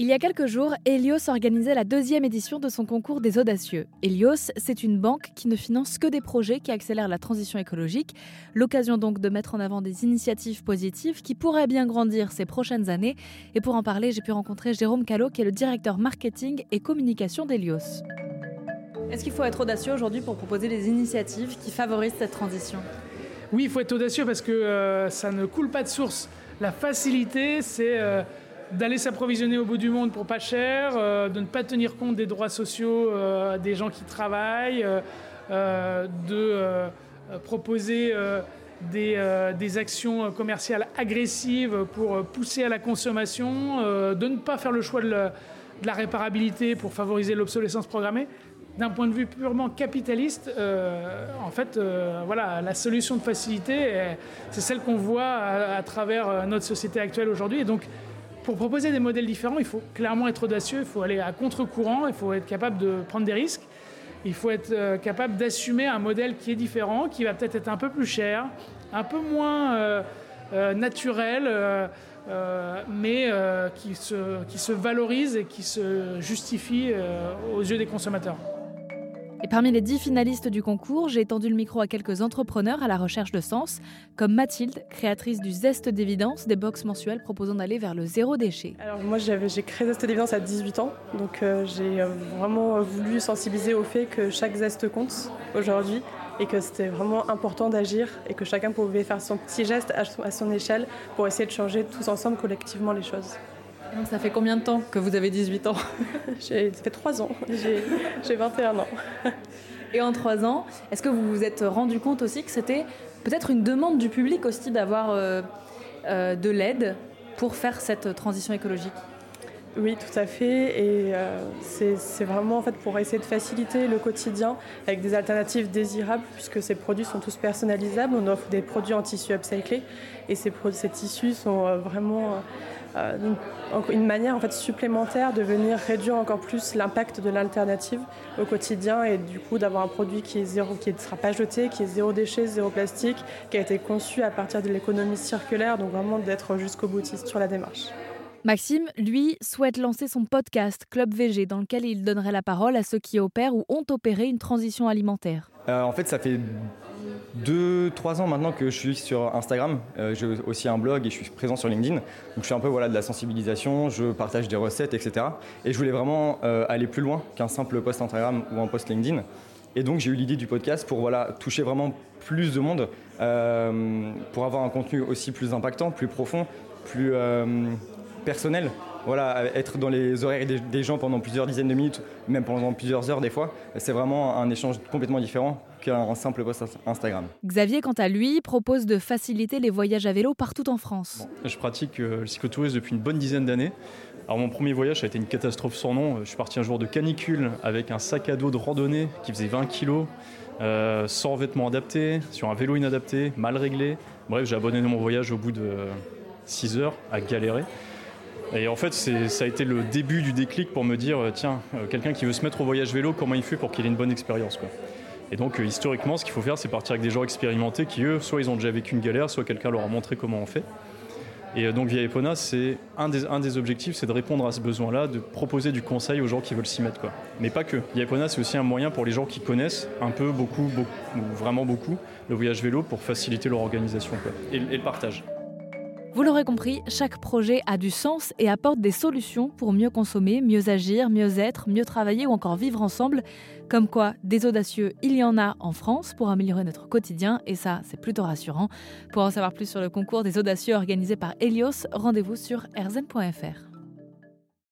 Il y a quelques jours, Helios organisait la deuxième édition de son concours des audacieux. Helios, c'est une banque qui ne finance que des projets qui accélèrent la transition écologique. L'occasion donc de mettre en avant des initiatives positives qui pourraient bien grandir ces prochaines années. Et pour en parler, j'ai pu rencontrer Jérôme Callot, qui est le directeur marketing et communication d'Helios. Est-ce qu'il faut être audacieux aujourd'hui pour proposer des initiatives qui favorisent cette transition? Oui, il faut être audacieux parce que euh, ça ne coule pas de source. La facilité, c'est... Euh, d'aller s'approvisionner au bout du monde pour pas cher, euh, de ne pas tenir compte des droits sociaux euh, des gens qui travaillent, euh, de proposer des, actions commerciales agressives pour pousser à la consommation, de ne pas faire le choix de la, réparabilité pour favoriser l'obsolescence programmée. D'un point de vue purement capitaliste, en fait, voilà, la solution de facilité, c'est celle qu'on voit à, à, travers notre société actuelle aujourd'hui. Et donc, pour proposer des modèles différents, il faut clairement être audacieux, il faut aller à contre-courant, il faut être capable de prendre des risques, il faut être euh, capable d'assumer un modèle qui est différent, qui va peut-être être un peu plus cher, un peu moins euh, euh, naturel, mais qui, se, qui se valorise et qui se justifie aux yeux des consommateurs. Et parmi les dix finalistes du concours, j'ai étendu le micro à quelques entrepreneurs à la recherche de sens, comme Mathilde, créatrice du Zeste d'évidence, des box mensuels proposant d'aller vers le zéro déchet. Alors moi j'ai créé Zeste d'évidence à 18 ans, donc euh, j'ai euh, vraiment voulu sensibiliser au fait que chaque zeste compte aujourd'hui et que c'était vraiment important d'agir et que chacun pouvait faire son petit geste à son échelle pour essayer de changer tous ensemble collectivement les choses. Donc ça fait combien de temps que vous avez 18 ans Ça fait 3 ans, j'ai 21 ans. Et en 3 ans, est-ce que vous vous êtes rendu compte aussi que c'était peut-être une demande du public aussi d'avoir euh, euh, de l'aide pour faire cette transition écologique? Oui, tout à fait. Et euh, c'est vraiment en fait pour essayer de faciliter le quotidien avec des alternatives désirables, puisque ces produits sont tous personnalisables. On offre des produits en tissu upcyclé et ces, tissus sont vraiment euh, une manière en fait supplémentaire de venir réduire encore plus l'impact de l'alternative au quotidien et du coup d'avoir un produit qui est zéro, qui ne sera pas jeté, qui est zéro déchet, zéro plastique, qui a été conçu à partir de l'économie circulaire, donc vraiment d'être jusqu'au boutiste sur la démarche. Maxime, lui, souhaite lancer son podcast Club VG dans lequel il donnerait la parole à ceux qui opèrent ou ont opéré une transition alimentaire. Euh, en fait, ça fait deux, trois ans maintenant que je suis sur Instagram. Euh, j'ai aussi un blog et je suis présent sur LinkedIn. Donc je fais un peu voilà, de la sensibilisation, je partage des recettes, etc. Et je voulais vraiment euh, aller plus loin qu'un simple post Instagram ou un post LinkedIn. Et donc j'ai eu l'idée du podcast pour voilà, toucher vraiment plus de monde, pour avoir un contenu aussi plus impactant, plus profond, plus personnel voilà, être dans les oreilles des, gens pendant plusieurs dizaines de minutes, même pendant plusieurs heures des fois, c'est vraiment un échange complètement différent qu'un simple post Instagram. Xavier, quant à lui, propose de faciliter les voyages à vélo partout en France. je pratique euh, le cyclotourisme depuis une bonne dizaine d'années. Alors mon premier voyage a été une catastrophe sans nom. Je suis parti un jour de canicule avec un sac à dos de randonnée qui faisait 20 kg, euh, sans vêtements adaptés, sur un vélo inadapté, mal réglé. Bref, j'ai abandonné mon voyage au bout de 6 heures à galérer. Et en fait, ça a été le début du déclic pour me dire, euh, tiens, euh, quelqu'un qui veut se mettre au voyage vélo, comment il fait pour qu'il ait une bonne expérience. Et donc, euh, historiquement, ce qu'il faut faire, c'est partir avec des gens expérimentés qui, eux, soit ils ont déjà vécu une galère, soit quelqu'un leur a montré comment on fait. Et donc, via Epona, c'est un des, objectifs, c'est de répondre à ce besoin-là, de proposer du conseil aux gens qui veulent s'y mettre. Mais pas que. Via Epona, c'est aussi un moyen pour les gens qui connaissent un peu, beaucoup, ou vraiment beaucoup, le voyage vélo pour faciliter leur organisation et le partage. Vous l'aurez compris, chaque projet a du sens et apporte des solutions pour mieux consommer, mieux agir, mieux être, mieux travailler ou encore vivre ensemble. Comme quoi, des audacieux, il y en a en France pour améliorer notre quotidien et ça, c'est plutôt rassurant. Pour en savoir plus sur le concours des audacieux organisé par Helios, rendez-vous sur rzn.fr.